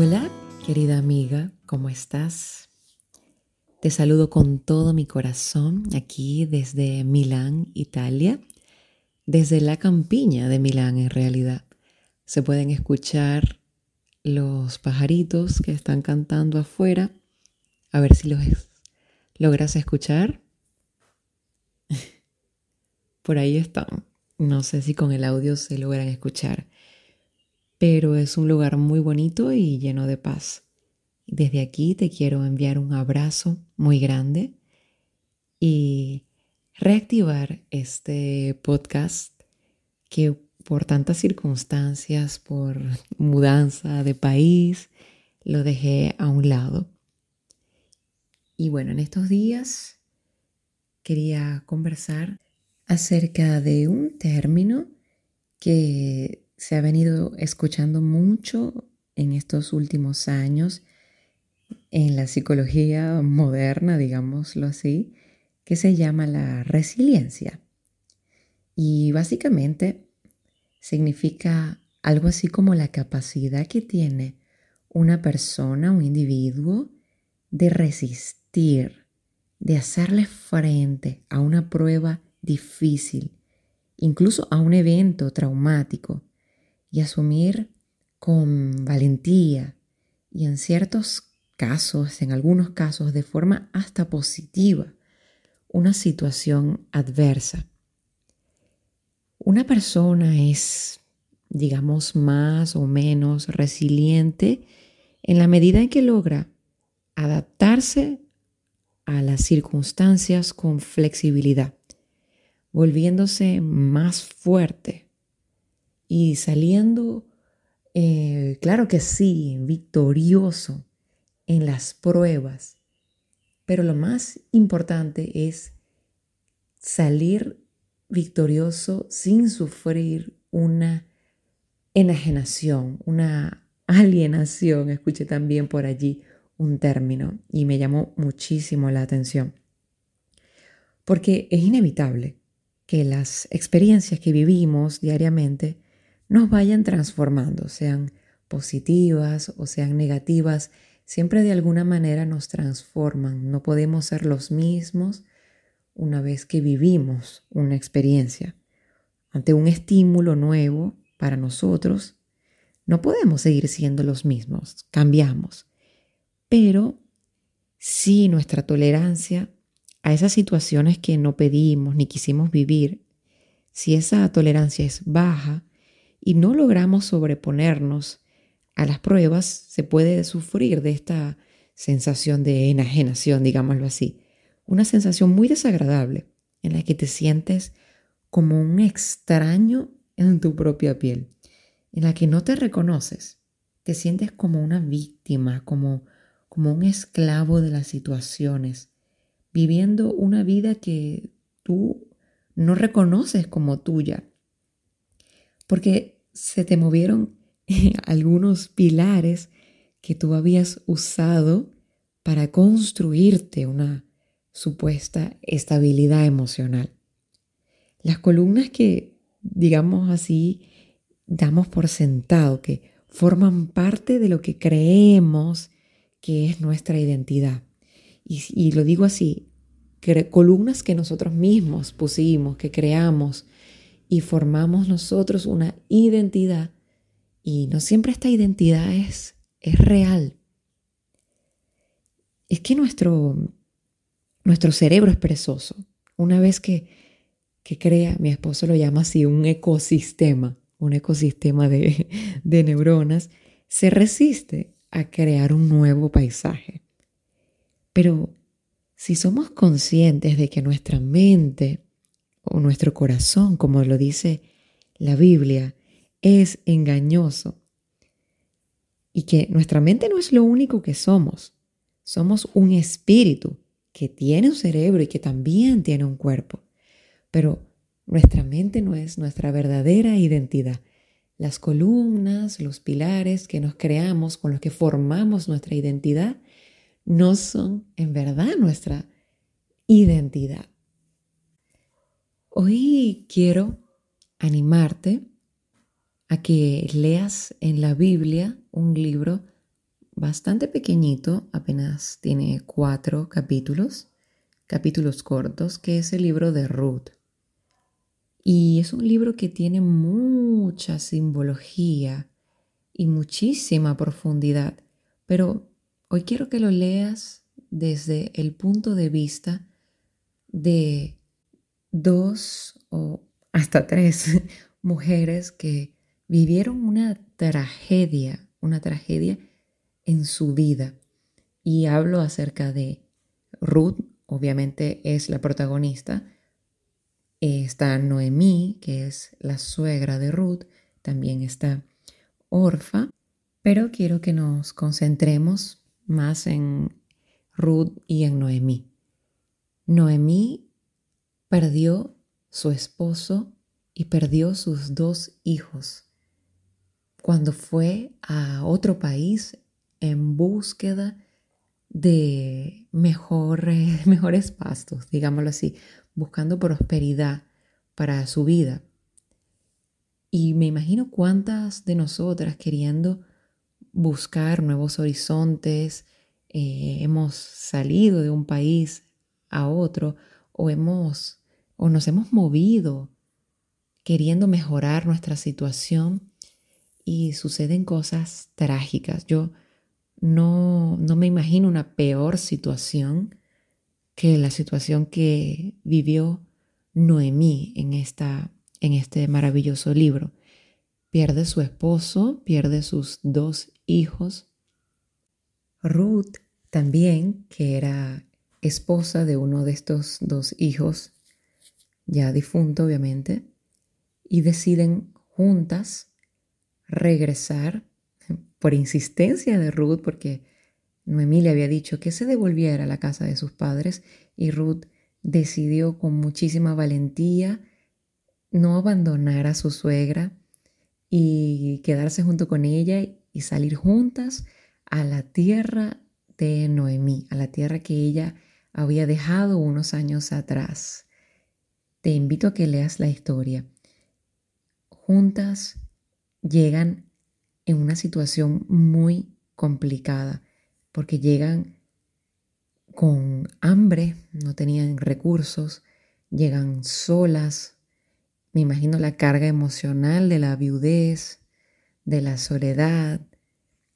Hola, querida amiga, ¿cómo estás? Te saludo con todo mi corazón aquí desde Milán, Italia, desde la campiña de Milán en realidad. Se pueden escuchar los pajaritos que están cantando afuera. A ver si los logras escuchar. Por ahí están. No sé si con el audio se logran escuchar pero es un lugar muy bonito y lleno de paz. Desde aquí te quiero enviar un abrazo muy grande y reactivar este podcast que por tantas circunstancias, por mudanza de país, lo dejé a un lado. Y bueno, en estos días quería conversar acerca de un término que se ha venido escuchando mucho en estos últimos años en la psicología moderna, digámoslo así, que se llama la resiliencia. Y básicamente significa algo así como la capacidad que tiene una persona, un individuo, de resistir, de hacerle frente a una prueba difícil, incluso a un evento traumático, y asumir con valentía y en ciertos casos, en algunos casos de forma hasta positiva, una situación adversa. Una persona es, digamos, más o menos resiliente en la medida en que logra adaptarse a las circunstancias con flexibilidad, volviéndose más fuerte y saliendo, eh, claro que sí, victorioso en las pruebas. Pero lo más importante es salir victorioso sin sufrir una enajenación, una alienación. Escuché también por allí un término y me llamó muchísimo la atención. Porque es inevitable que las experiencias que vivimos diariamente nos vayan transformando, sean positivas o sean negativas, siempre de alguna manera nos transforman. No podemos ser los mismos una vez que vivimos una experiencia. Ante un estímulo nuevo para nosotros, no podemos seguir siendo los mismos, cambiamos. Pero si nuestra tolerancia a esas situaciones que no pedimos ni quisimos vivir, si esa tolerancia es baja, y no logramos sobreponernos a las pruebas, se puede sufrir de esta sensación de enajenación, digámoslo así. Una sensación muy desagradable en la que te sientes como un extraño en tu propia piel, en la que no te reconoces, te sientes como una víctima, como, como un esclavo de las situaciones, viviendo una vida que tú no reconoces como tuya, porque se te movieron algunos pilares que tú habías usado para construirte una supuesta estabilidad emocional. Las columnas que, digamos así, damos por sentado, que forman parte de lo que creemos que es nuestra identidad. Y, lo digo así, columnas que nosotros mismos pusimos, que creamos, y formamos nosotros una identidad y no siempre esta identidad es, es real. Es que nuestro, nuestro cerebro es perezoso. Una vez que, que crea, mi esposo lo llama así, un ecosistema, un ecosistema de, de neuronas, se resiste a crear un nuevo paisaje. Pero si somos conscientes de que nuestra mente o nuestro corazón, como lo dice la Biblia, es engañoso. Y que nuestra mente no es lo único que somos. Somos un espíritu que tiene un cerebro y que también tiene un cuerpo. Pero nuestra mente no es nuestra verdadera identidad. Las columnas, los pilares que nos creamos, con los que formamos nuestra identidad, no son en verdad nuestra identidad. Hoy quiero animarte a que leas en la Biblia un libro bastante pequeñito, apenas tiene cuatro capítulos, capítulos cortos, que es el libro de Ruth. Y es un libro que tiene mucha simbología y muchísima profundidad, pero hoy quiero que lo leas desde el punto de vista de dos o hasta tres mujeres que vivieron una tragedia, una tragedia en su vida. Y hablo acerca de Ruth, obviamente es la protagonista. Está Noemí, que es la suegra de Ruth. También está Orfa. Pero quiero que nos concentremos más en Ruth y en Noemí. Noemí perdió su esposo y perdió sus dos hijos cuando fue a otro país en búsqueda de mejores, mejores pastos, digámoslo así, buscando prosperidad para su vida. Y me imagino cuántas de nosotras queriendo buscar nuevos horizontes, eh, hemos salido de un país a otro o hemos o nos hemos movido queriendo mejorar nuestra situación y suceden cosas trágicas. Yo no, no me imagino una peor situación que la situación que vivió Noemí en, esta, en este maravilloso libro. Pierde su esposo, pierde sus dos hijos. Ruth también, que era esposa de uno de estos dos hijos, ya difunto obviamente, y deciden juntas regresar por insistencia de Ruth, porque Noemí le había dicho que se devolviera a la casa de sus padres y Ruth decidió con muchísima valentía no abandonar a su suegra y quedarse junto con ella y salir juntas a la tierra de Noemí, a la tierra que ella había dejado unos años atrás. Te invito a que leas la historia. Juntas llegan en una situación muy complicada porque llegan con hambre, no tenían recursos, llegan solas. Me imagino la carga emocional de la viudez, de la soledad,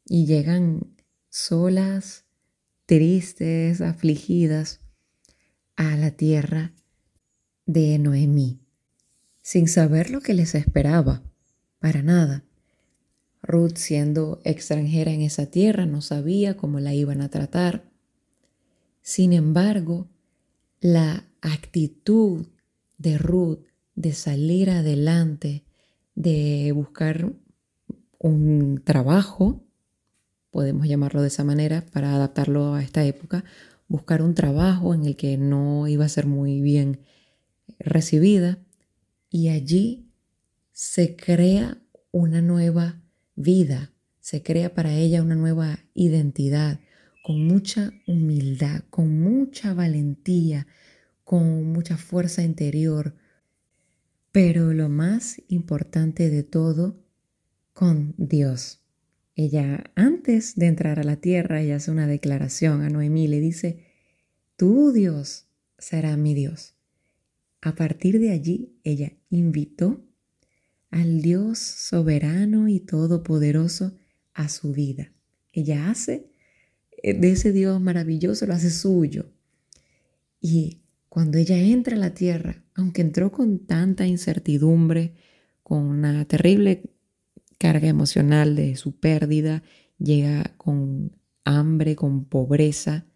y llegan solas, tristes, afligidas a la tierra de Noemí, sin saber lo que les esperaba. Para nada. Ruth, siendo extranjera en esa tierra, no sabía cómo la iban a tratar. Sin embargo, la actitud de Ruth de salir adelante, de buscar un trabajo, podemos llamarlo de esa manera para adaptarlo a esta época, buscar un trabajo en el que no iba a ser muy bien recibida y allí se crea una nueva vida, se crea para ella una nueva identidad, con mucha humildad, con mucha valentía, con mucha fuerza interior. Pero lo más importante de todo, con Dios. Ella, antes de entrar a la tierra, ella hace una declaración a Noemí, le dice, tú Dios será mi Dios. A partir de allí, ella invitó al Dios soberano y todopoderoso a su vida. Ella hace eh, de ese Dios maravilloso, lo hace suyo. Y cuando ella entra a la tierra, aunque entró con tanta incertidumbre, con una terrible carga emocional de su pérdida, llega con hambre, con pobreza,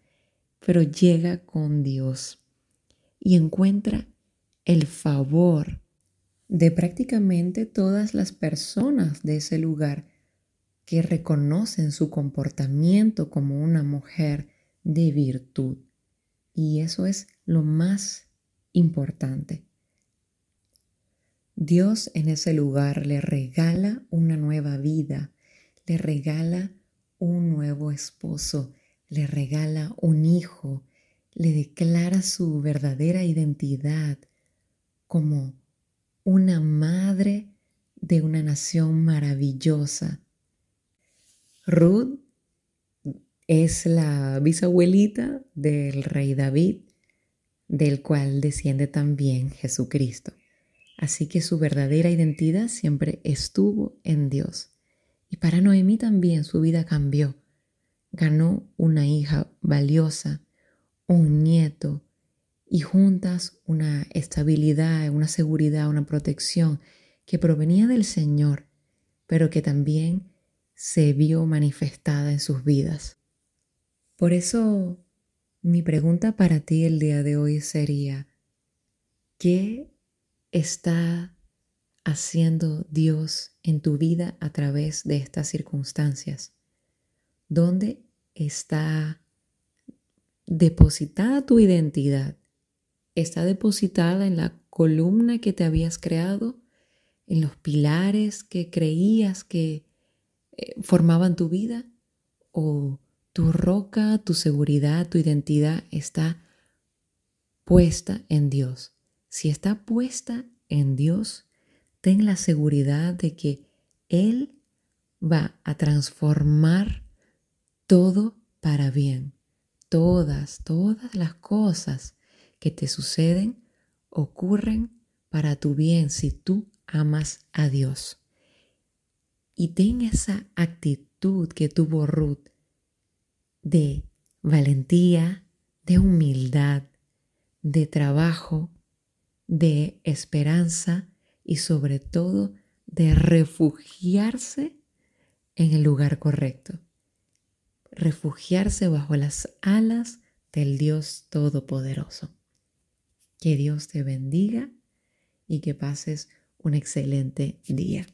pero llega con Dios y encuentra el favor de prácticamente todas las personas de ese lugar que reconocen su comportamiento como una mujer de virtud. Y eso es lo más importante. Dios en ese lugar le regala una nueva vida, le regala un nuevo esposo, le regala un hijo, le declara su verdadera identidad como una madre de una nación maravillosa. Ruth es la bisabuelita del rey David, del cual desciende también Jesucristo. Así que su verdadera identidad siempre estuvo en Dios. Y para Noemí también su vida cambió. Ganó una hija valiosa, un nieto y juntas una estabilidad, una seguridad, una protección que provenía del Señor, pero que también se vio manifestada en sus vidas. Por eso mi pregunta para ti el día de hoy sería, ¿qué está haciendo Dios en tu vida a través de estas circunstancias? ¿Dónde está depositada tu identidad? ¿Está depositada en la columna que te habías creado? ¿En los pilares que creías que eh, formaban tu vida? ¿O tu roca, tu seguridad, tu identidad está puesta en Dios? Si está puesta en Dios, ten la seguridad de que Él va a transformar todo para bien. Todas, todas las cosas que te suceden ocurren para tu bien si tú amas a Dios. Y ten esa actitud que tuvo Ruth de valentía, de humildad, de trabajo, de esperanza y sobre todo de refugiarse en el lugar correcto. Refugiarse bajo las alas del Dios Todopoderoso. Que Dios te bendiga y que pases un excelente día.